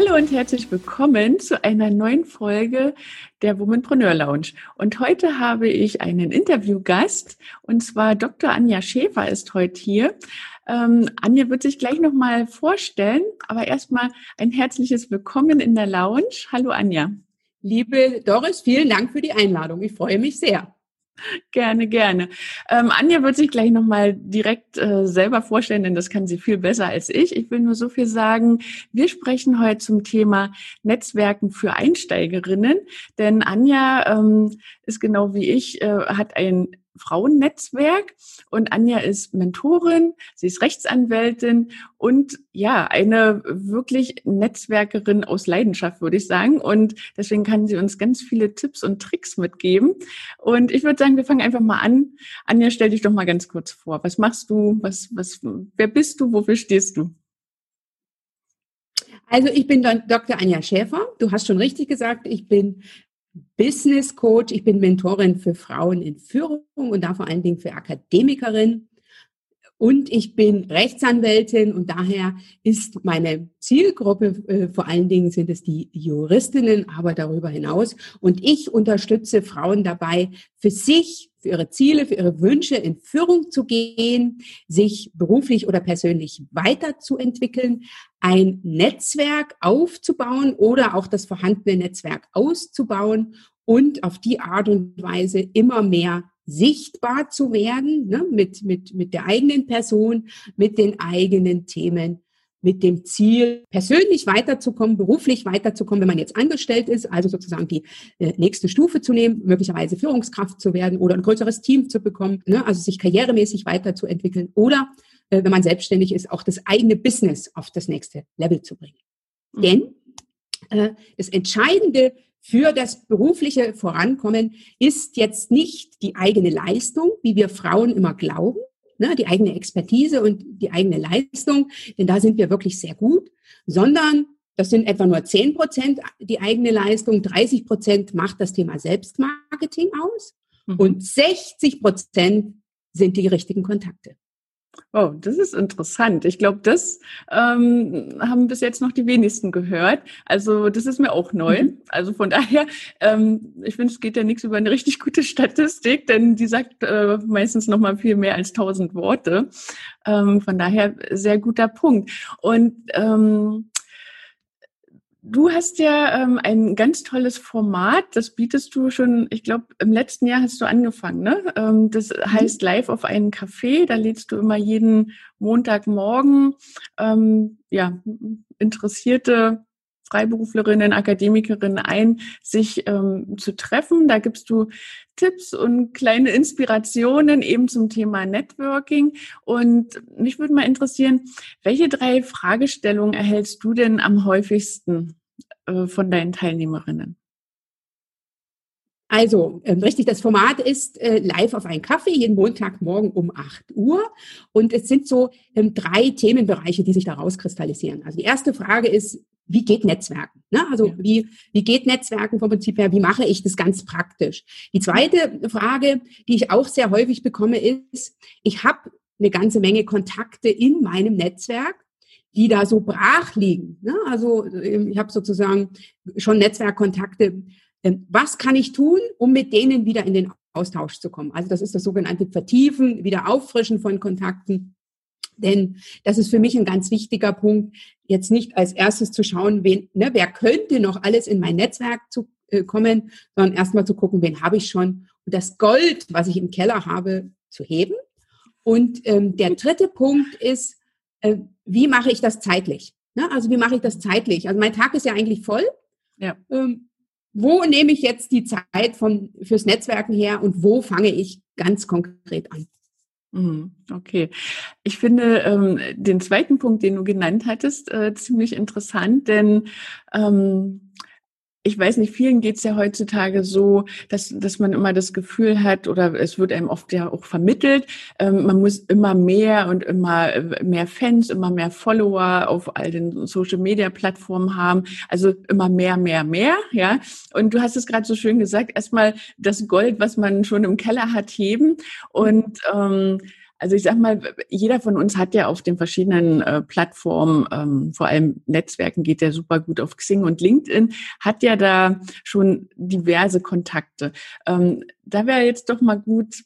Hallo und herzlich willkommen zu einer neuen Folge der Womanpreneur Lounge. Und heute habe ich einen Interviewgast und zwar Dr. Anja Schäfer ist heute hier. Ähm, Anja wird sich gleich nochmal vorstellen, aber erstmal ein herzliches Willkommen in der Lounge. Hallo Anja. Liebe Doris, vielen Dank für die Einladung. Ich freue mich sehr. Gerne, gerne. Ähm, Anja wird sich gleich nochmal direkt äh, selber vorstellen, denn das kann sie viel besser als ich. Ich will nur so viel sagen. Wir sprechen heute zum Thema Netzwerken für Einsteigerinnen, denn Anja ähm, ist genau wie ich, äh, hat ein Frauennetzwerk und Anja ist Mentorin, sie ist Rechtsanwältin und ja, eine wirklich Netzwerkerin aus Leidenschaft, würde ich sagen. Und deswegen kann sie uns ganz viele Tipps und Tricks mitgeben. Und ich würde sagen, wir fangen einfach mal an. Anja, stell dich doch mal ganz kurz vor. Was machst du? Was, was, wer bist du? Wofür stehst du? Also ich bin Dr. Anja Schäfer. Du hast schon richtig gesagt, ich bin Business Coach, ich bin Mentorin für Frauen in Führung und da vor allen Dingen für Akademikerinnen. Und ich bin Rechtsanwältin und daher ist meine Zielgruppe, äh, vor allen Dingen sind es die Juristinnen, aber darüber hinaus. Und ich unterstütze Frauen dabei, für sich, für ihre Ziele, für ihre Wünsche in Führung zu gehen, sich beruflich oder persönlich weiterzuentwickeln, ein Netzwerk aufzubauen oder auch das vorhandene Netzwerk auszubauen und auf die Art und Weise immer mehr sichtbar zu werden, ne, mit, mit, mit der eigenen Person, mit den eigenen Themen, mit dem Ziel, persönlich weiterzukommen, beruflich weiterzukommen, wenn man jetzt angestellt ist, also sozusagen die äh, nächste Stufe zu nehmen, möglicherweise Führungskraft zu werden oder ein größeres Team zu bekommen, ne, also sich karrieremäßig weiterzuentwickeln oder äh, wenn man selbstständig ist, auch das eigene Business auf das nächste Level zu bringen. Mhm. Denn äh, das Entscheidende für das berufliche Vorankommen ist jetzt nicht die eigene Leistung, wie wir Frauen immer glauben, ne, die eigene Expertise und die eigene Leistung, denn da sind wir wirklich sehr gut, sondern das sind etwa nur 10 Prozent die eigene Leistung, 30 Prozent macht das Thema Selbstmarketing aus mhm. und 60 Prozent sind die richtigen Kontakte. Oh, das ist interessant. Ich glaube, das ähm, haben bis jetzt noch die wenigsten gehört. Also das ist mir auch neu. Mhm. Also von daher, ähm, ich finde, es geht ja nichts über eine richtig gute Statistik, denn die sagt äh, meistens noch mal viel mehr als tausend Worte. Ähm, von daher sehr guter Punkt. Und ähm, Du hast ja ähm, ein ganz tolles Format, das bietest du schon, ich glaube, im letzten Jahr hast du angefangen, ne? Ähm, das mhm. heißt Live auf einen Café. Da lädst du immer jeden Montagmorgen ähm, ja, interessierte Freiberuflerinnen, Akademikerinnen ein, sich ähm, zu treffen. Da gibst du Tipps und kleine Inspirationen eben zum Thema Networking. Und mich würde mal interessieren, welche drei Fragestellungen erhältst du denn am häufigsten äh, von deinen Teilnehmerinnen? Also, ähm, richtig, das Format ist äh, live auf einen Kaffee, jeden Montagmorgen um 8 Uhr. Und es sind so ähm, drei Themenbereiche, die sich daraus kristallisieren. Also die erste Frage ist, wie geht Netzwerken? Ne? Also ja. wie, wie geht Netzwerken vom Prinzip her? Wie mache ich das ganz praktisch? Die zweite Frage, die ich auch sehr häufig bekomme, ist, ich habe eine ganze Menge Kontakte in meinem Netzwerk, die da so brach liegen. Ne? Also ähm, ich habe sozusagen schon Netzwerkkontakte. Ähm, was kann ich tun, um mit denen wieder in den Austausch zu kommen? Also das ist das sogenannte Vertiefen, wieder Auffrischen von Kontakten. Denn das ist für mich ein ganz wichtiger Punkt, jetzt nicht als erstes zu schauen, wen, ne, wer könnte noch alles in mein Netzwerk zu, äh, kommen, sondern erstmal zu gucken, wen habe ich schon und das Gold, was ich im Keller habe, zu heben. Und ähm, der dritte Punkt ist, äh, wie mache ich das zeitlich? Ne? Also wie mache ich das zeitlich? Also mein Tag ist ja eigentlich voll. Ja. Ähm, wo nehme ich jetzt die Zeit von, fürs Netzwerken her und wo fange ich ganz konkret an? Mhm, okay. Ich finde ähm, den zweiten Punkt, den du genannt hattest, äh, ziemlich interessant, denn ähm, ich weiß nicht, vielen geht's ja heutzutage so, dass, dass man immer das Gefühl hat, oder es wird einem oft ja auch vermittelt, ähm, man muss immer mehr und immer äh, mehr Fans, immer mehr Follower auf all den Social-Media-Plattformen haben. Also immer mehr, mehr, mehr, ja. Und du hast es gerade so schön gesagt, erstmal das Gold, was man schon im Keller hat, heben. Und ähm, also ich sag mal, jeder von uns hat ja auf den verschiedenen äh, Plattformen, ähm, vor allem Netzwerken geht ja super gut auf Xing und LinkedIn, hat ja da schon diverse Kontakte. Ähm, da wäre jetzt doch mal gut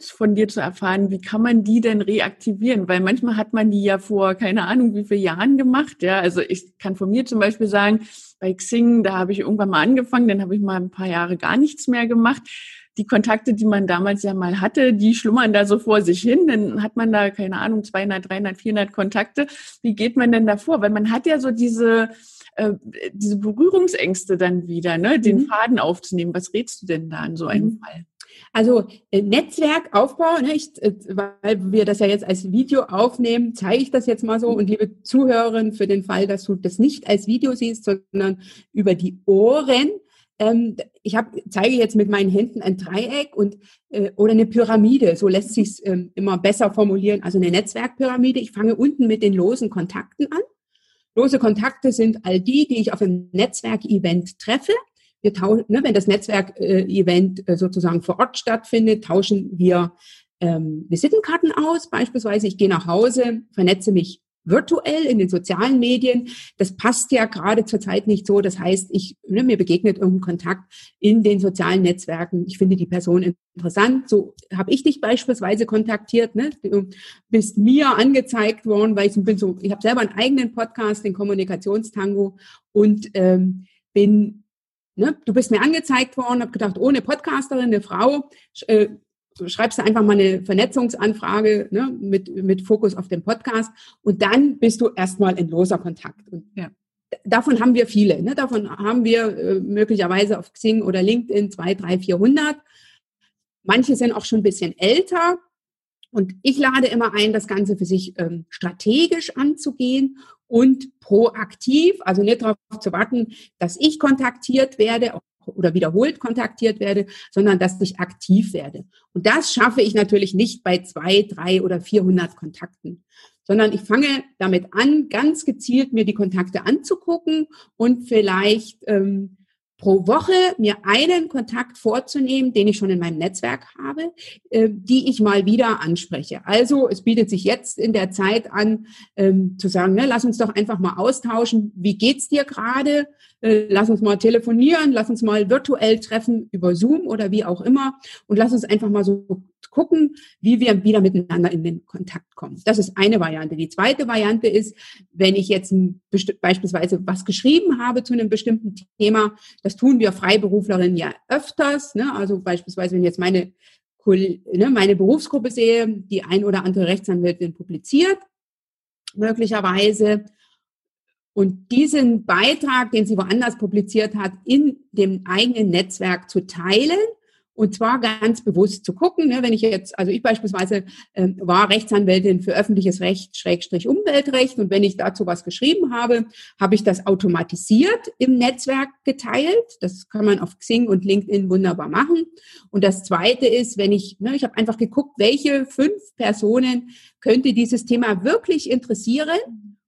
von dir zu erfahren, wie kann man die denn reaktivieren? Weil manchmal hat man die ja vor, keine Ahnung, wie viele Jahren gemacht. Ja, also ich kann von mir zum Beispiel sagen, bei Xing, da habe ich irgendwann mal angefangen, dann habe ich mal ein paar Jahre gar nichts mehr gemacht die Kontakte, die man damals ja mal hatte, die schlummern da so vor sich hin. Dann hat man da, keine Ahnung, 200, 300, 400 Kontakte. Wie geht man denn da vor? Weil man hat ja so diese, äh, diese Berührungsängste dann wieder, ne, den mhm. Faden aufzunehmen. Was rätst du denn da in so einem mhm. Fall? Also äh, Netzwerkaufbau, nicht, äh, weil wir das ja jetzt als Video aufnehmen, zeige ich das jetzt mal so. Und liebe Zuhörerinnen, für den Fall, dass du das nicht als Video siehst, sondern über die Ohren, ähm, ich hab, zeige jetzt mit meinen Händen ein Dreieck und äh, oder eine Pyramide, so lässt sich ähm, immer besser formulieren, also eine Netzwerkpyramide. Ich fange unten mit den losen Kontakten an. Lose Kontakte sind all die, die ich auf einem Netzwerkevent treffe. Wir tauschen, ne, wenn das Netzwerkevent äh, sozusagen vor Ort stattfindet, tauschen wir ähm, Visitenkarten aus. Beispielsweise, ich gehe nach Hause, vernetze mich virtuell in den sozialen Medien. Das passt ja gerade zurzeit nicht so. Das heißt, ich, ne, mir begegnet irgendein Kontakt in den sozialen Netzwerken. Ich finde die Person interessant. So habe ich dich beispielsweise kontaktiert. Ne? Du bist mir angezeigt worden, weil ich bin so, ich habe selber einen eigenen Podcast, den Kommunikationstango und ähm, bin Ne, du bist mir angezeigt worden, habe gedacht, ohne Podcasterin, eine Frau, äh, Du schreibst einfach mal eine Vernetzungsanfrage ne, mit, mit Fokus auf den Podcast und dann bist du erstmal in loser Kontakt. Und ja. Davon haben wir viele. Ne? Davon haben wir äh, möglicherweise auf Xing oder LinkedIn zwei, drei, vierhundert. Manche sind auch schon ein bisschen älter. Und ich lade immer ein, das Ganze für sich ähm, strategisch anzugehen und proaktiv, also nicht darauf zu warten, dass ich kontaktiert werde, oder wiederholt kontaktiert werde, sondern dass ich aktiv werde. Und das schaffe ich natürlich nicht bei zwei, drei oder 400 Kontakten, sondern ich fange damit an, ganz gezielt mir die Kontakte anzugucken und vielleicht ähm, pro Woche mir einen Kontakt vorzunehmen, den ich schon in meinem Netzwerk habe, äh, die ich mal wieder anspreche. Also es bietet sich jetzt in der Zeit an, ähm, zu sagen, ne, lass uns doch einfach mal austauschen. Wie geht's dir gerade? Äh, lass uns mal telefonieren, lass uns mal virtuell treffen über Zoom oder wie auch immer und lass uns einfach mal so gucken, wie wir wieder miteinander in den Kontakt kommen. Das ist eine Variante. Die zweite Variante ist, wenn ich jetzt beispielsweise was geschrieben habe zu einem bestimmten Thema, das tun wir Freiberuflerinnen ja öfters. Ne? Also beispielsweise, wenn jetzt meine, ne, meine Berufsgruppe sehe, die ein oder andere Rechtsanwältin publiziert, möglicherweise, und diesen Beitrag, den sie woanders publiziert hat, in dem eigenen Netzwerk zu teilen und zwar ganz bewusst zu gucken, ne, wenn ich jetzt, also ich beispielsweise äh, war Rechtsanwältin für öffentliches Recht, Schrägstrich Umweltrecht. Und wenn ich dazu was geschrieben habe, habe ich das automatisiert im Netzwerk geteilt. Das kann man auf Xing und LinkedIn wunderbar machen. Und das Zweite ist, wenn ich, ne, ich habe einfach geguckt, welche fünf Personen könnte dieses Thema wirklich interessieren.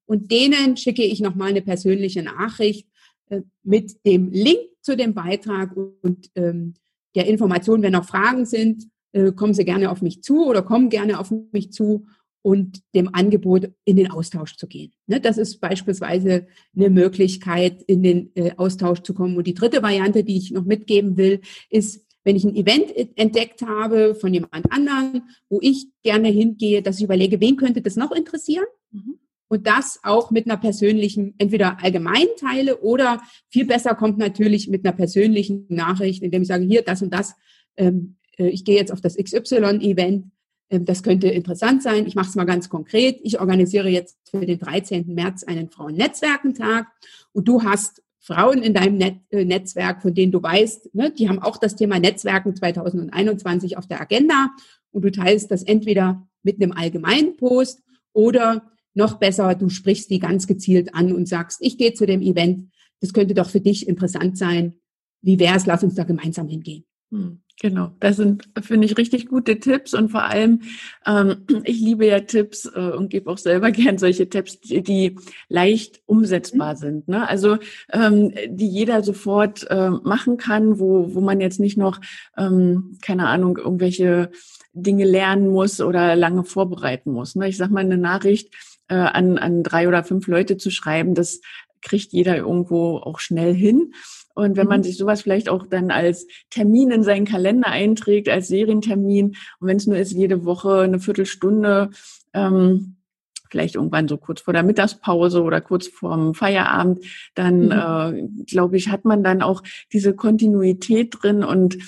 Und denen schicke ich nochmal eine persönliche Nachricht äh, mit dem Link zu dem Beitrag und ähm, der Information. Wenn noch Fragen sind, äh, kommen Sie gerne auf mich zu oder kommen gerne auf mich zu und dem Angebot in den Austausch zu gehen. Ne, das ist beispielsweise eine Möglichkeit, in den äh, Austausch zu kommen. Und die dritte Variante, die ich noch mitgeben will, ist, wenn ich ein Event entdeckt habe von jemand anderen, wo ich gerne hingehe, dass ich überlege, wen könnte das noch interessieren? Mhm und das auch mit einer persönlichen, entweder allgemein teile oder viel besser kommt natürlich mit einer persönlichen Nachricht, indem ich sage, hier, das und das, ähm, äh, ich gehe jetzt auf das XY-Event, ähm, das könnte interessant sein. Ich mache es mal ganz konkret. Ich organisiere jetzt für den 13. März einen Frauennetzwerkentag und du hast Frauen in deinem äh, Netzwerk, von denen du weißt, ne, die haben auch das Thema Netzwerken 2021 auf der Agenda und du teilst das entweder mit einem allgemeinen Post oder noch besser, du sprichst die ganz gezielt an und sagst, ich gehe zu dem Event das könnte doch für dich interessant sein. Wie wäre es, lass uns da gemeinsam hingehen. Hm, genau, das sind, finde ich, richtig gute Tipps und vor allem, ähm, ich liebe ja Tipps äh, und gebe auch selber gern solche Tipps, die, die leicht umsetzbar mhm. sind. Ne? Also ähm, die jeder sofort äh, machen kann, wo, wo man jetzt nicht noch, ähm, keine Ahnung, irgendwelche Dinge lernen muss oder lange vorbereiten muss. Ne? Ich sag mal, eine Nachricht äh, an, an drei oder fünf Leute zu schreiben, das kriegt jeder irgendwo auch schnell hin. Und wenn man mhm. sich sowas vielleicht auch dann als Termin in seinen Kalender einträgt, als Serientermin, und wenn es nur ist, jede Woche eine Viertelstunde, ähm, vielleicht irgendwann so kurz vor der Mittagspause oder kurz vorm Feierabend, dann mhm. äh, glaube ich, hat man dann auch diese Kontinuität drin und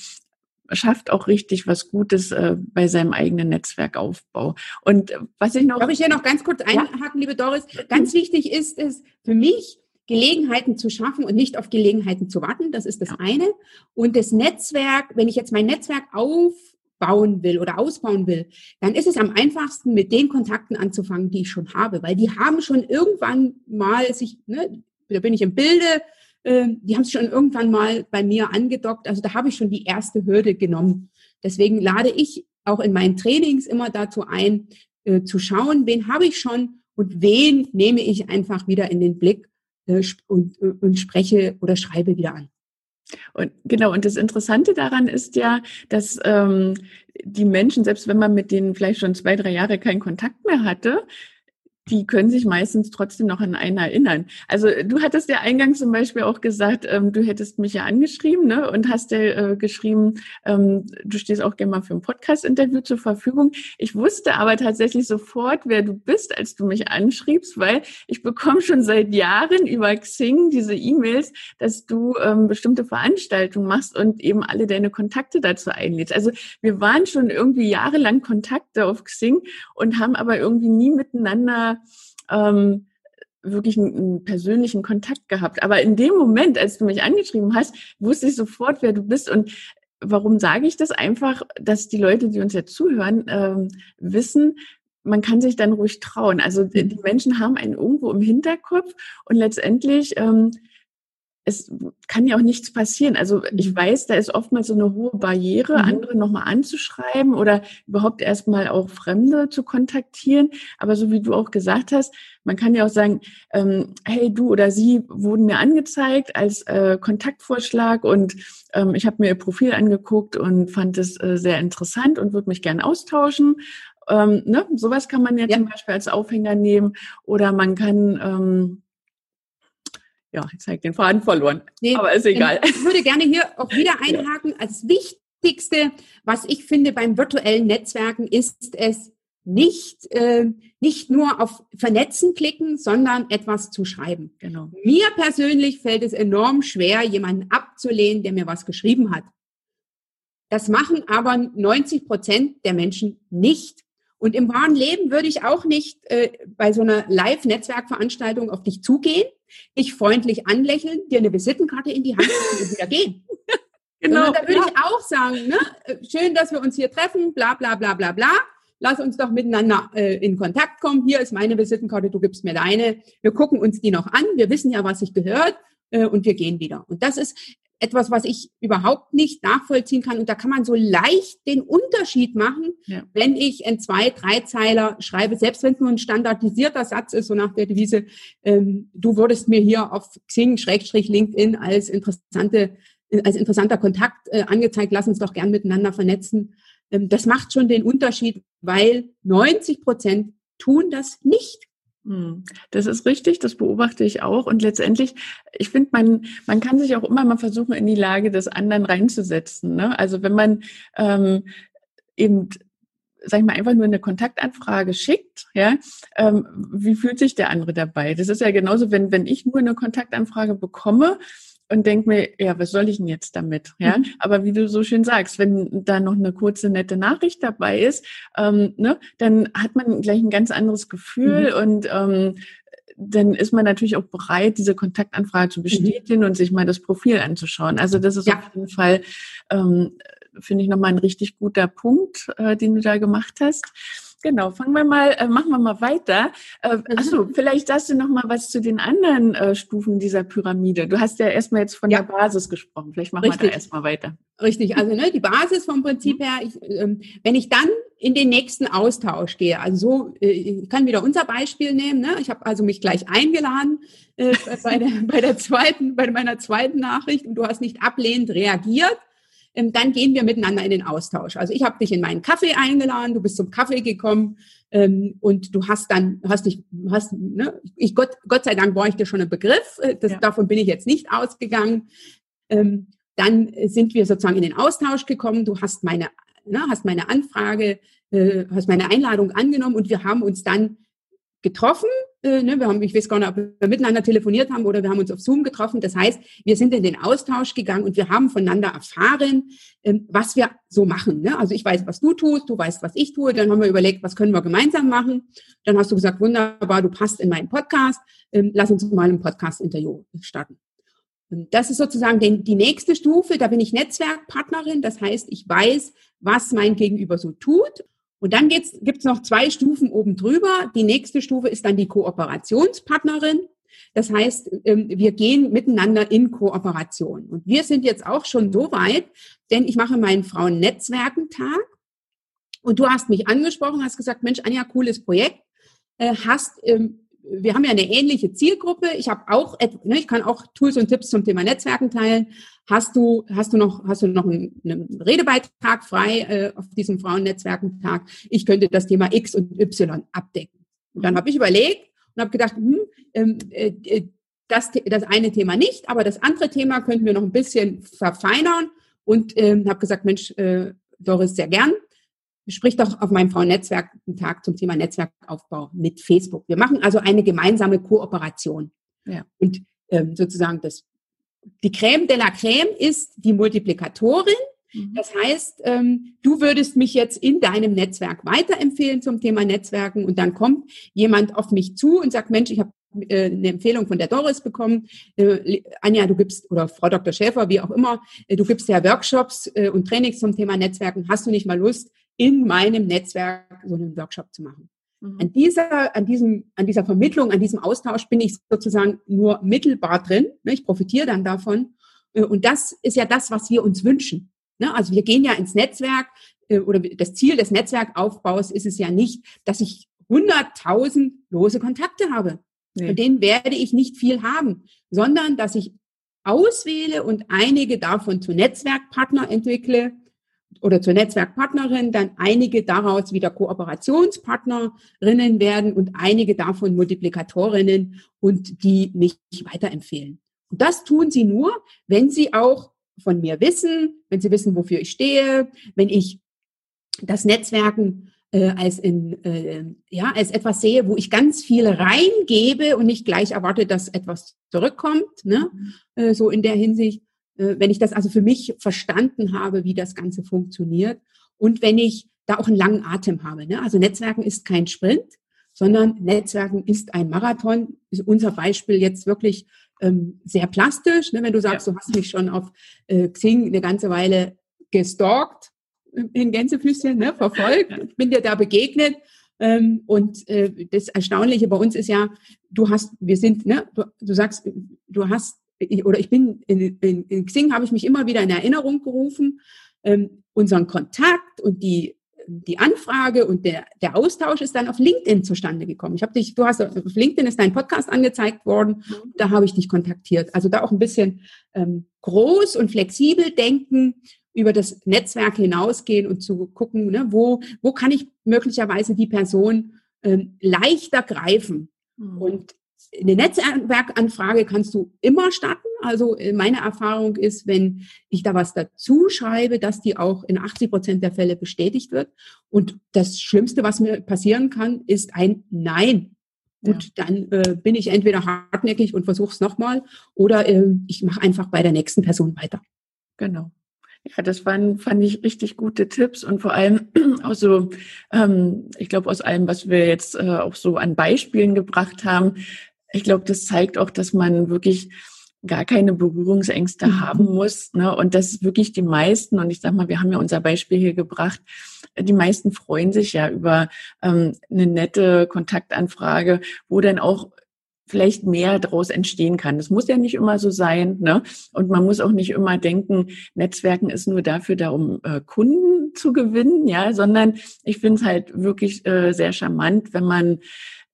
schafft auch richtig was Gutes äh, bei seinem eigenen Netzwerkaufbau. Und was ich noch. Darf ich hier noch ganz kurz einhaken, ja. liebe Doris? Ganz wichtig ist es für mich, Gelegenheiten zu schaffen und nicht auf Gelegenheiten zu warten. Das ist das eine. Und das Netzwerk, wenn ich jetzt mein Netzwerk aufbauen will oder ausbauen will, dann ist es am einfachsten, mit den Kontakten anzufangen, die ich schon habe, weil die haben schon irgendwann mal sich, ne, da bin ich im Bilde, äh, die haben sich schon irgendwann mal bei mir angedockt. Also da habe ich schon die erste Hürde genommen. Deswegen lade ich auch in meinen Trainings immer dazu ein, äh, zu schauen, wen habe ich schon und wen nehme ich einfach wieder in den Blick äh, und, äh, und spreche oder schreibe wieder an. Und genau, und das Interessante daran ist ja, dass ähm, die Menschen, selbst wenn man mit denen vielleicht schon zwei, drei Jahre keinen Kontakt mehr hatte, die können sich meistens trotzdem noch an einen erinnern. Also du hattest ja eingangs zum Beispiel auch gesagt, ähm, du hättest mich ja angeschrieben ne, und hast ja äh, geschrieben, ähm, du stehst auch gerne mal für ein Podcast-Interview zur Verfügung. Ich wusste aber tatsächlich sofort, wer du bist, als du mich anschriebst, weil ich bekomme schon seit Jahren über Xing diese E-Mails, dass du ähm, bestimmte Veranstaltungen machst und eben alle deine Kontakte dazu einlädst. Also wir waren schon irgendwie jahrelang Kontakte auf Xing und haben aber irgendwie nie miteinander ähm, wirklich einen, einen, persönlichen Kontakt gehabt. Aber in dem Moment, als du mich angeschrieben hast, wusste ich sofort, wer du bist. Und warum sage ich das? Einfach, dass die Leute, die uns jetzt zuhören, ähm, wissen, man kann sich dann ruhig trauen. Also die Menschen haben einen irgendwo im Hinterkopf und letztendlich ähm, es kann ja auch nichts passieren. Also ich mhm. weiß, da ist oftmals so eine hohe Barriere, mhm. andere nochmal anzuschreiben oder überhaupt erstmal auch Fremde zu kontaktieren. Aber so wie du auch gesagt hast, man kann ja auch sagen, ähm, hey, du oder sie wurden mir angezeigt als äh, Kontaktvorschlag und ähm, ich habe mir ihr Profil angeguckt und fand es äh, sehr interessant und würde mich gerne austauschen. Ähm, ne? Sowas kann man ja, ja, zum Beispiel als Aufhänger nehmen oder man kann ähm, ja, jetzt habe ich den Faden verloren. Nee, aber ist egal. Ich würde gerne hier auch wieder einhaken. Als Wichtigste, was ich finde beim virtuellen Netzwerken, ist es nicht, äh, nicht nur auf Vernetzen klicken, sondern etwas zu schreiben. Genau. Mir persönlich fällt es enorm schwer, jemanden abzulehnen, der mir was geschrieben hat. Das machen aber 90 Prozent der Menschen nicht. Und im wahren Leben würde ich auch nicht äh, bei so einer Live-Netzwerkveranstaltung auf dich zugehen, dich freundlich anlächeln, dir eine Visitenkarte in die Hand geben und wieder gehen. genau. Sondern da würde ja. ich auch sagen, ne, äh, schön, dass wir uns hier treffen, bla bla bla bla bla. Lass uns doch miteinander äh, in Kontakt kommen. Hier ist meine Visitenkarte, du gibst mir deine. Wir gucken uns die noch an. Wir wissen ja, was sich gehört äh, und wir gehen wieder. Und das ist etwas, was ich überhaupt nicht nachvollziehen kann. Und da kann man so leicht den Unterschied machen, ja. wenn ich in zwei, drei Zeiler schreibe, selbst wenn es nur ein standardisierter Satz ist, so nach der Devise, ähm, du wurdest mir hier auf Xing, Schrägstrich, LinkedIn als interessante, als interessanter Kontakt äh, angezeigt, lass uns doch gern miteinander vernetzen. Ähm, das macht schon den Unterschied, weil 90 Prozent tun das nicht. Hm. Das ist richtig, das beobachte ich auch. Und letztendlich, ich finde, man, man kann sich auch immer mal versuchen, in die Lage des anderen reinzusetzen. Ne? Also wenn man ähm, eben sag ich mal, einfach nur eine Kontaktanfrage schickt, ja, ähm, wie fühlt sich der andere dabei? Das ist ja genauso, wenn, wenn ich nur eine Kontaktanfrage bekomme, und denke mir, ja, was soll ich denn jetzt damit? Ja, mhm. aber wie du so schön sagst, wenn da noch eine kurze nette Nachricht dabei ist, ähm, ne, dann hat man gleich ein ganz anderes Gefühl mhm. und ähm, dann ist man natürlich auch bereit, diese Kontaktanfrage zu mhm. bestätigen mhm. und sich mal das Profil anzuschauen. Also das ist ja. auf jeden Fall, ähm, finde ich, nochmal ein richtig guter Punkt, äh, den du da gemacht hast. Genau, fangen wir mal, äh, machen wir mal weiter. Äh, achso, mhm. vielleicht sagst du noch mal was zu den anderen äh, Stufen dieser Pyramide. Du hast ja erstmal jetzt von ja. der Basis gesprochen. Vielleicht machen Richtig. wir da erstmal weiter. Richtig, also ne, die Basis vom Prinzip mhm. her, ich, ähm, wenn ich dann in den nächsten Austausch gehe, also so, äh, ich kann wieder unser Beispiel nehmen, ne? ich habe also mich gleich eingeladen äh, bei, der, bei der zweiten, bei meiner zweiten Nachricht und du hast nicht ablehnend reagiert, dann gehen wir miteinander in den Austausch. Also ich habe dich in meinen Kaffee eingeladen, du bist zum Kaffee gekommen ähm, und du hast dann, hast dich, hast, ne, ich Gott, Gott sei Dank brauche ich dir schon einen Begriff, äh, das, ja. davon bin ich jetzt nicht ausgegangen. Ähm, dann sind wir sozusagen in den Austausch gekommen. Du hast meine, ne, hast meine Anfrage, äh, hast meine Einladung angenommen und wir haben uns dann getroffen. Äh, ne, wir haben, ich weiß gar nicht, ob wir miteinander telefoniert haben oder wir haben uns auf Zoom getroffen. Das heißt, wir sind in den Austausch gegangen und wir haben voneinander erfahren, ähm, was wir so machen. Ne? Also ich weiß, was du tust, du weißt, was ich tue. Dann haben wir überlegt, was können wir gemeinsam machen. Dann hast du gesagt, wunderbar, du passt in meinen Podcast. Ähm, lass uns mal ein Podcast-Interview starten. Das ist sozusagen die, die nächste Stufe. Da bin ich Netzwerkpartnerin. Das heißt, ich weiß, was mein Gegenüber so tut. Und dann gibt es noch zwei Stufen oben drüber. Die nächste Stufe ist dann die Kooperationspartnerin. Das heißt, ähm, wir gehen miteinander in Kooperation. Und wir sind jetzt auch schon so weit, denn ich mache meinen Frauen-Netzwerkentag. Und du hast mich angesprochen, hast gesagt, Mensch, Anja, cooles Projekt. Äh, hast ähm, wir haben ja eine ähnliche Zielgruppe. Ich habe auch, ne, ich kann auch Tools und Tipps zum Thema Netzwerken teilen. Hast du, hast du noch, hast du noch einen, einen Redebeitrag frei äh, auf diesem Frauennetzwerkentag? Ich könnte das Thema X und Y abdecken. Und dann habe ich überlegt und habe gedacht, hm, ähm, äh, äh, das, das eine Thema nicht, aber das andere Thema könnten wir noch ein bisschen verfeinern und ähm, habe gesagt, Mensch, äh, Doris, sehr gern sprich doch auf meinem Frauennetzwerk-Tag zum Thema Netzwerkaufbau mit Facebook. Wir machen also eine gemeinsame Kooperation. Ja. Und ähm, sozusagen das, die Creme de la Creme ist die Multiplikatorin. Mhm. Das heißt, ähm, du würdest mich jetzt in deinem Netzwerk weiterempfehlen zum Thema Netzwerken und dann kommt jemand auf mich zu und sagt, Mensch, ich habe äh, eine Empfehlung von der Doris bekommen. Äh, Anja, du gibst, oder Frau Dr. Schäfer, wie auch immer, äh, du gibst ja Workshops äh, und Trainings zum Thema Netzwerken. Hast du nicht mal Lust, in meinem Netzwerk so einen Workshop zu machen. Mhm. An dieser, an diesem, an dieser Vermittlung, an diesem Austausch bin ich sozusagen nur mittelbar drin. Ne? Ich profitiere dann davon. Äh, und das ist ja das, was wir uns wünschen. Ne? Also wir gehen ja ins Netzwerk äh, oder das Ziel des Netzwerkaufbaus ist es ja nicht, dass ich 100.000 lose Kontakte habe. Nee. Von denen werde ich nicht viel haben, sondern dass ich auswähle und einige davon zu Netzwerkpartner entwickle, oder zur Netzwerkpartnerin, dann einige daraus wieder Kooperationspartnerinnen werden und einige davon Multiplikatorinnen und die mich weiterempfehlen. Und das tun sie nur, wenn sie auch von mir wissen, wenn sie wissen, wofür ich stehe, wenn ich das Netzwerken äh, als in äh, ja als etwas sehe, wo ich ganz viel reingebe und nicht gleich erwarte, dass etwas zurückkommt, ne? Äh, so in der Hinsicht. Äh, wenn ich das also für mich verstanden habe, wie das Ganze funktioniert und wenn ich da auch einen langen Atem habe. Ne? Also Netzwerken ist kein Sprint, sondern Netzwerken ist ein Marathon. Ist unser Beispiel jetzt wirklich ähm, sehr plastisch. Ne? Wenn du sagst, ja. du hast mich schon auf äh, Xing eine ganze Weile gestalkt, äh, in Gänsefüßchen, ne, verfolgt, ja. bin dir da begegnet. Ähm, und äh, das Erstaunliche bei uns ist ja, du hast, wir sind, ne, du, du sagst, du hast ich, oder ich bin in, in, in Xing habe ich mich immer wieder in Erinnerung gerufen, ähm, unseren Kontakt und die die Anfrage und der, der Austausch ist dann auf LinkedIn zustande gekommen. Ich habe dich, du hast auf LinkedIn ist dein Podcast angezeigt worden, mhm. da habe ich dich kontaktiert. Also da auch ein bisschen ähm, groß und flexibel denken, über das Netzwerk hinausgehen und zu gucken, ne, wo, wo kann ich möglicherweise die Person ähm, leichter greifen. Mhm. Und eine Netzwerkanfrage kannst du immer starten. Also äh, meine Erfahrung ist, wenn ich da was dazu schreibe, dass die auch in 80 Prozent der Fälle bestätigt wird. Und das Schlimmste, was mir passieren kann, ist ein Nein. Gut, ja. dann äh, bin ich entweder hartnäckig und versuche es nochmal oder äh, ich mache einfach bei der nächsten Person weiter. Genau. Ja, das waren, fand ich richtig gute Tipps und vor allem auch so, ähm, ich glaube, aus allem, was wir jetzt äh, auch so an Beispielen gebracht haben, ich glaube, das zeigt auch, dass man wirklich gar keine Berührungsängste mhm. haben muss. Ne? Und das ist wirklich die meisten, und ich sag mal, wir haben ja unser Beispiel hier gebracht, die meisten freuen sich ja über ähm, eine nette Kontaktanfrage, wo dann auch vielleicht mehr daraus entstehen kann. Das muss ja nicht immer so sein. Ne? Und man muss auch nicht immer denken, Netzwerken ist nur dafür da, um äh, Kunden zu gewinnen, ja, sondern ich finde es halt wirklich äh, sehr charmant, wenn man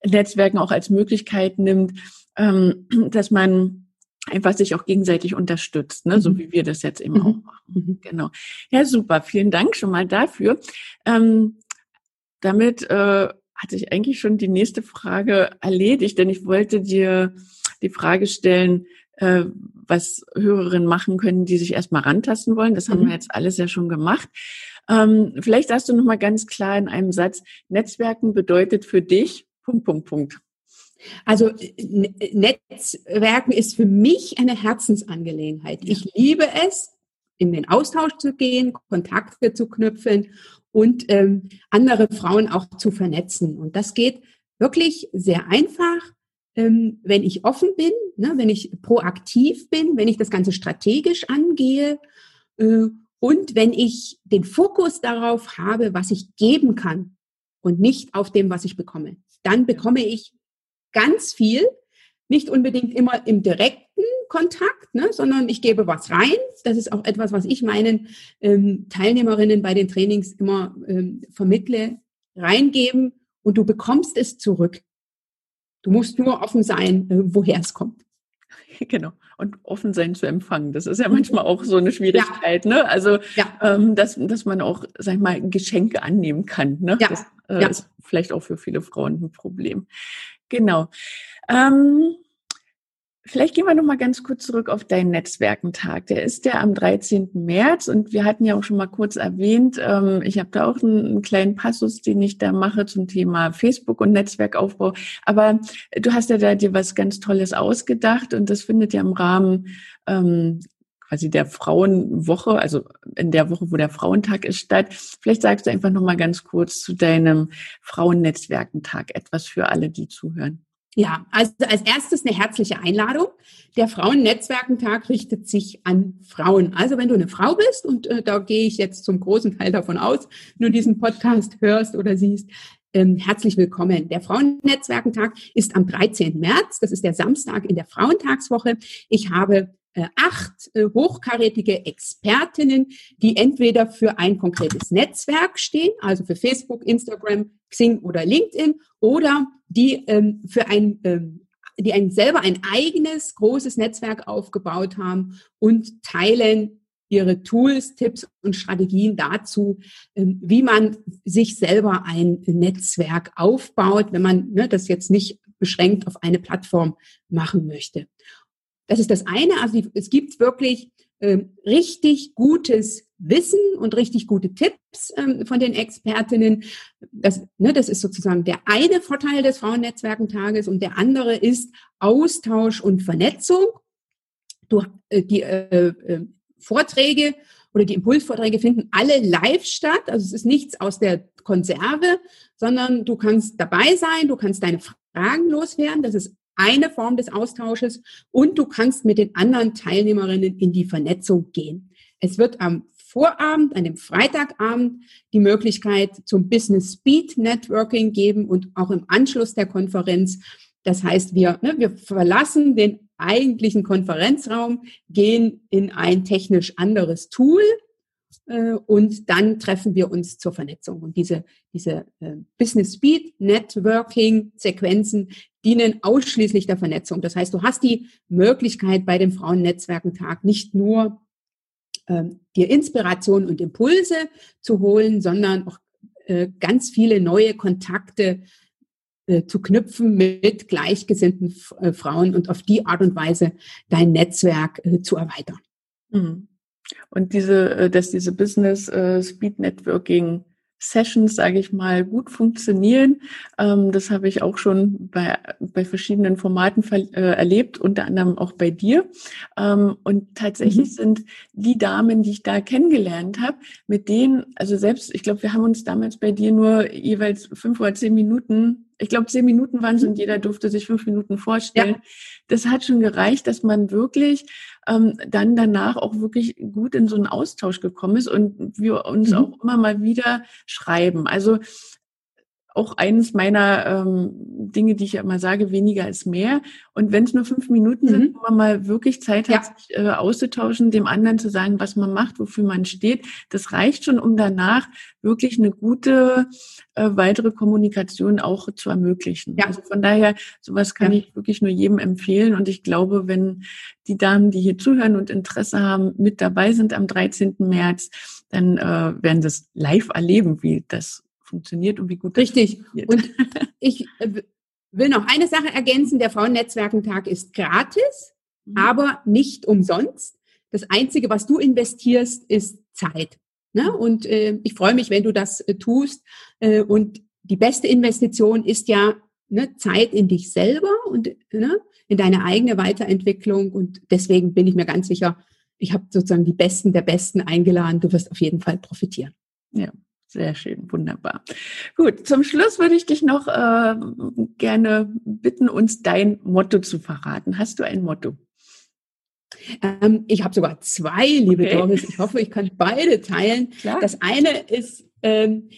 Netzwerken auch als Möglichkeit nimmt, ähm, dass man einfach sich auch gegenseitig unterstützt, ne? so mhm. wie wir das jetzt eben mhm. auch machen. Mhm. Genau. Ja, super. Vielen Dank schon mal dafür. Ähm, damit äh, hat sich eigentlich schon die nächste Frage erledigt, denn ich wollte dir die Frage stellen, äh, was Hörerinnen machen können, die sich erstmal rantasten wollen. Das haben mhm. wir jetzt alles ja schon gemacht. Ähm, vielleicht sagst du noch mal ganz klar in einem Satz, Netzwerken bedeutet für dich, Punkt, Punkt, Punkt. Also Netzwerken ist für mich eine Herzensangelegenheit. Ja. Ich liebe es, in den Austausch zu gehen, Kontakte zu knüpfen und ähm, andere Frauen auch zu vernetzen. Und das geht wirklich sehr einfach, ähm, wenn ich offen bin, ne, wenn ich proaktiv bin, wenn ich das Ganze strategisch angehe äh, und wenn ich den Fokus darauf habe, was ich geben kann und nicht auf dem, was ich bekomme. Dann bekomme ich ganz viel, nicht unbedingt immer im direkten Kontakt, ne, sondern ich gebe was rein. Das ist auch etwas, was ich meinen ähm, Teilnehmerinnen bei den Trainings immer ähm, vermittle. Reingeben und du bekommst es zurück. Du musst nur offen sein, äh, woher es kommt. Genau. Und offen sein zu empfangen. Das ist ja manchmal auch so eine Schwierigkeit, ja. ne? Also, ja. ähm, dass, dass man auch, sag ich mal, Geschenke annehmen kann. Ne? Ja. Das äh, ja. ist vielleicht auch für viele Frauen ein Problem. Genau. Ähm, Vielleicht gehen wir noch mal ganz kurz zurück auf deinen Netzwerkentag. Der ist ja am 13. März und wir hatten ja auch schon mal kurz erwähnt, ähm, ich habe da auch einen, einen, kleinen Passus, den ich da mache zum Thema Facebook und Netzwerkaufbau. Aber du hast ja da dir was ganz Tolles ausgedacht und das findet ja im Rahmen ähm, quasi der Frauenwoche, also in der Woche, wo der Frauentag ist, statt. Vielleicht sagst du einfach noch mal ganz kurz zu deinem Frauennetzwerkentag etwas für alle, die zuhören. Ja, also als erstes eine herzliche Einladung. Der Frauennetzwerkentag richtet sich an Frauen. Also wenn du eine Frau bist, und äh, da gehe ich jetzt zum großen Teil davon aus, du diesen Podcast hörst oder siehst, ähm, herzlich willkommen. Der Frauennetzwerkentag ist am 13. März. Das ist der Samstag in der Frauentagswoche. Ich habe acht äh, hochkarätige Expertinnen, die entweder für ein konkretes Netzwerk stehen, also für Facebook, Instagram, Xing oder LinkedIn, oder die ähm, für ein ähm, die ein, selber ein eigenes großes Netzwerk aufgebaut haben und teilen ihre Tools, Tipps und Strategien dazu, ähm, wie man sich selber ein Netzwerk aufbaut, wenn man ne, das jetzt nicht beschränkt auf eine Plattform machen möchte. Das ist das eine. Also es gibt wirklich ähm, richtig gutes Wissen und richtig gute Tipps ähm, von den Expertinnen. Das, ne, das ist sozusagen der eine Vorteil des Frauennetzwerkentages und der andere ist Austausch und Vernetzung. Du, äh, die äh, äh, Vorträge oder die Impulsvorträge finden alle live statt. Also es ist nichts aus der Konserve, sondern du kannst dabei sein, du kannst deine Fragen loswerden. Das ist eine Form des Austausches und du kannst mit den anderen Teilnehmerinnen in die Vernetzung gehen. Es wird am Vorabend, an dem Freitagabend, die Möglichkeit zum Business Speed Networking geben und auch im Anschluss der Konferenz. Das heißt, wir, ne, wir verlassen den eigentlichen Konferenzraum, gehen in ein technisch anderes Tool und dann treffen wir uns zur Vernetzung. Und diese, diese äh, Business Speed Networking Sequenzen dienen ausschließlich der Vernetzung. Das heißt, du hast die Möglichkeit bei dem Frauennetzwerkentag nicht nur ähm, dir Inspiration und Impulse zu holen, sondern auch äh, ganz viele neue Kontakte äh, zu knüpfen mit gleichgesinnten äh, Frauen und auf die Art und Weise dein Netzwerk äh, zu erweitern. Mhm. Und diese, äh, dass diese Business äh, Speed Networking Sessions, sage ich mal, gut funktionieren. Ähm, das habe ich auch schon bei, bei verschiedenen Formaten äh, erlebt, unter anderem auch bei dir. Ähm, und tatsächlich mhm. sind die Damen, die ich da kennengelernt habe, mit denen, also selbst, ich glaube, wir haben uns damals bei dir nur jeweils fünf oder zehn Minuten ich glaube, zehn Minuten waren es und jeder durfte sich fünf Minuten vorstellen. Ja. Das hat schon gereicht, dass man wirklich ähm, dann danach auch wirklich gut in so einen Austausch gekommen ist und wir uns mhm. auch immer mal wieder schreiben. Also auch eines meiner ähm, Dinge, die ich ja immer sage, weniger als mehr. Und wenn es nur fünf Minuten mhm. sind, wo man mal wirklich Zeit hat, ja. sich äh, auszutauschen, dem anderen zu sagen, was man macht, wofür man steht, das reicht schon, um danach wirklich eine gute äh, weitere Kommunikation auch zu ermöglichen. Ja. Also von daher, sowas kann ja. ich wirklich nur jedem empfehlen. Und ich glaube, wenn die Damen, die hier zuhören und Interesse haben, mit dabei sind am 13. März, dann äh, werden das live erleben, wie das funktioniert und wie gut Richtig. Und ich äh, will noch eine Sache ergänzen. Der Frauennetzwerkentag ist gratis, mhm. aber nicht umsonst. Das Einzige, was du investierst, ist Zeit. Ne? Mhm. Und äh, ich freue mich, wenn du das äh, tust. Äh, und die beste Investition ist ja ne, Zeit in dich selber und ne, in deine eigene Weiterentwicklung. Und deswegen bin ich mir ganz sicher, ich habe sozusagen die Besten der Besten eingeladen. Du wirst auf jeden Fall profitieren. Ja, sehr schön, wunderbar. Gut, zum Schluss würde ich dich noch äh, gerne bitten, uns dein Motto zu verraten. Hast du ein Motto? Ähm, ich habe sogar zwei, liebe okay. Doris. Ich hoffe, ich kann beide teilen. Klar. Das eine ist, ähm,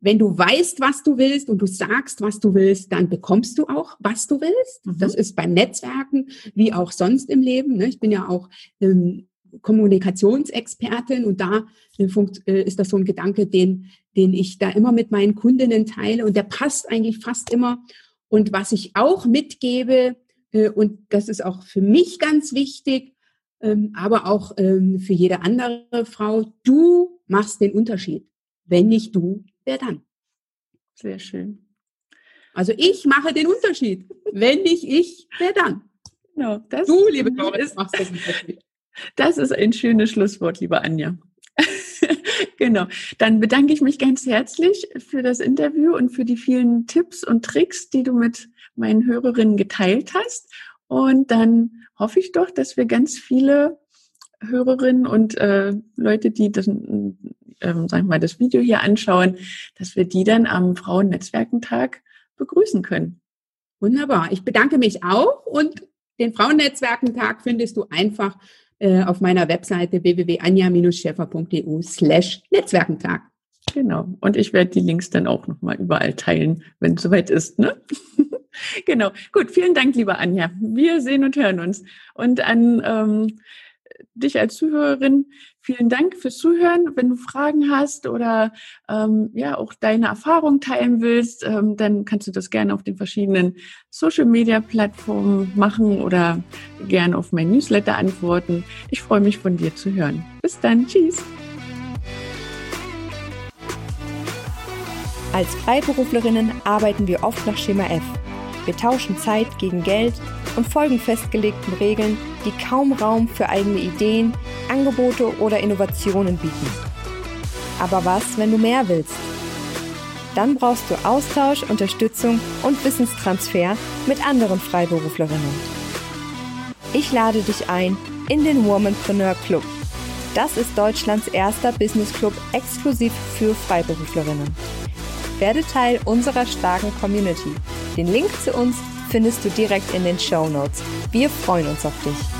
wenn du weißt, was du willst und du sagst, was du willst, dann bekommst du auch, was du willst. Mhm. Das ist beim Netzwerken wie auch sonst im Leben. Ne? Ich bin ja auch ähm, Kommunikationsexpertin und da äh, äh, ist das so ein Gedanke, den, den ich da immer mit meinen Kundinnen teile und der passt eigentlich fast immer. Und was ich auch mitgebe, äh, und das ist auch für mich ganz wichtig, ähm, aber auch ähm, für jede andere Frau, du machst den Unterschied. Wenn nicht du, wer dann? Sehr schön. Also ich mache den Unterschied. Wenn nicht ich, wer dann? Genau, das du, liebe Doris, machst den Unterschied. Das ist ein schönes Schlusswort, liebe Anja. genau. Dann bedanke ich mich ganz herzlich für das Interview und für die vielen Tipps und Tricks, die du mit meinen Hörerinnen geteilt hast. Und dann hoffe ich doch, dass wir ganz viele Hörerinnen und äh, Leute, die das, ähm, sag ich mal, das Video hier anschauen, dass wir die dann am Frauennetzwerkentag begrüßen können. Wunderbar. Ich bedanke mich auch und den Frauennetzwerkentag findest du einfach äh, auf meiner Webseite www.anja-scheffer.eu slash Netzwerkentag. Genau. Und ich werde die Links dann auch nochmal überall teilen, wenn es soweit ist. Ne? genau. Gut, vielen Dank, liebe Anja. Wir sehen und hören uns. Und an ähm, dich als Zuhörerin, vielen Dank fürs Zuhören. Wenn du Fragen hast oder ähm, ja auch deine Erfahrung teilen willst, ähm, dann kannst du das gerne auf den verschiedenen Social Media Plattformen machen oder gerne auf mein Newsletter antworten. Ich freue mich von dir zu hören. Bis dann, tschüss. Als Freiberuflerinnen arbeiten wir oft nach Schema F. Wir tauschen Zeit gegen Geld und folgen festgelegten Regeln, die kaum Raum für eigene Ideen, Angebote oder Innovationen bieten. Aber was, wenn du mehr willst? Dann brauchst du Austausch, Unterstützung und Wissenstransfer mit anderen Freiberuflerinnen. Ich lade dich ein in den Womanpreneur Club. Das ist Deutschlands erster Business Club exklusiv für Freiberuflerinnen. Werde Teil unserer starken Community. Den Link zu uns findest du direkt in den Show Notes. Wir freuen uns auf dich.